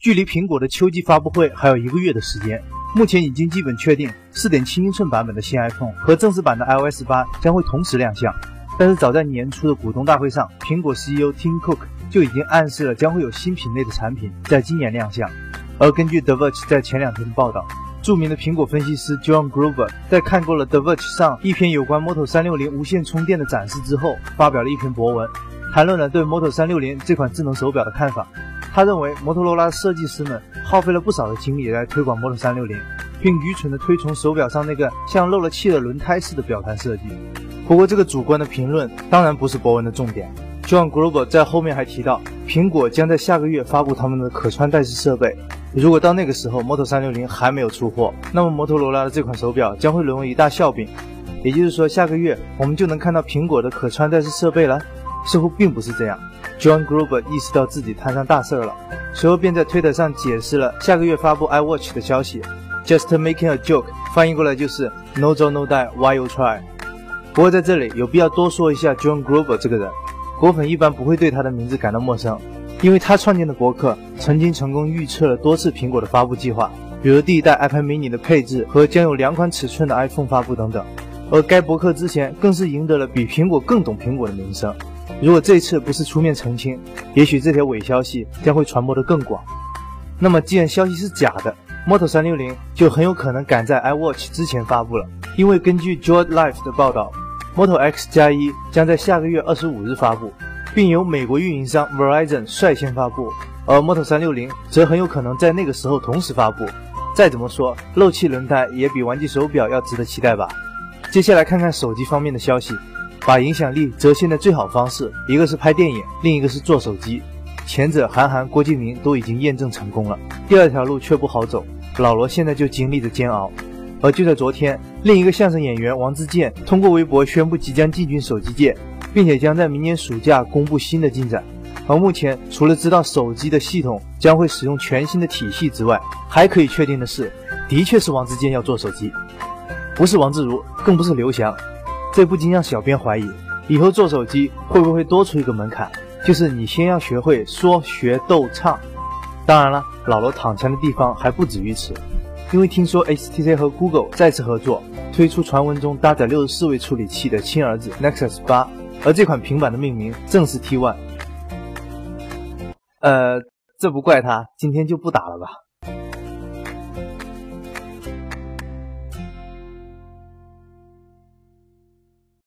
距离苹果的秋季发布会还有一个月的时间，目前已经基本确定4.7英寸版本的新 iPhone 和正式版的 iOS 8将会同时亮相。但是早在年初的股东大会上，苹果 CEO Tim Cook 就已经暗示了将会有新品类的产品在今年亮相。而根据 The Verge 在前两天的报道，著名的苹果分析师 John Gruber 在看过了 The Verge 上一篇有关 Moto 360无线充电的展示之后，发表了一篇博文，谈论了对 Moto 360这款智能手表的看法。他认为摩托罗拉设计师们耗费了不少的精力来推广 Moto 360，并愚蠢地推崇手表上那个像漏了气的轮胎似的表盘设计。不过，这个主观的评论当然不是博文的重点。John Grober 在后面还提到，苹果将在下个月发布他们的可穿戴式设备。如果到那个时候 Moto 360还没有出货，那么摩托罗拉的这款手表将会沦为一大笑柄。也就是说，下个月我们就能看到苹果的可穿戴式设备了？似乎并不是这样。John Gruber 意识到自己摊上大事了，随后便在推特上解释了下个月发布 iWatch 的消息。Just making a joke，翻译过来就是 No joke no die，Why you try？不过在这里有必要多说一下 John Gruber 这个人，果粉一般不会对他的名字感到陌生。因为他创建的博客曾经成功预测了多次苹果的发布计划，比如第一代 iPad mini 的配置和将有两款尺寸的 iPhone 发布等等。而该博客之前更是赢得了比苹果更懂苹果的名声。如果这次不是出面澄清，也许这条伪消息将会传播得更广。那么既然消息是假的，Moto 360就很有可能赶在 iWatch 之前发布了。因为根据 Droid Life 的报道，Moto X 加一将在下个月二十五日发布。并由美国运营商 Verizon 率先发布，而 Moto 360则很有可能在那个时候同时发布。再怎么说，漏气轮胎也比玩具手表要值得期待吧。接下来看看手机方面的消息，把影响力折现的最好方式，一个是拍电影，另一个是做手机。前者韩寒、郭敬明都已经验证成功了，第二条路却不好走。老罗现在就经历着煎熬。而就在昨天，另一个相声演员王自健通过微博宣布即将进军手机界。并且将在明年暑假公布新的进展。而目前，除了知道手机的系统将会使用全新的体系之外，还可以确定的是，的确是王自健要做手机，不是王自如，更不是刘翔。这不禁让小编怀疑，以后做手机会不会多出一个门槛，就是你先要学会说学逗唱。当然了，老罗躺枪的地方还不止于此，因为听说 HTC 和 Google 再次合作，推出传闻中搭载六十四位处理器的亲儿子 Nexus 八。而这款平板的命名正是 T1。呃，这不怪他，今天就不打了吧。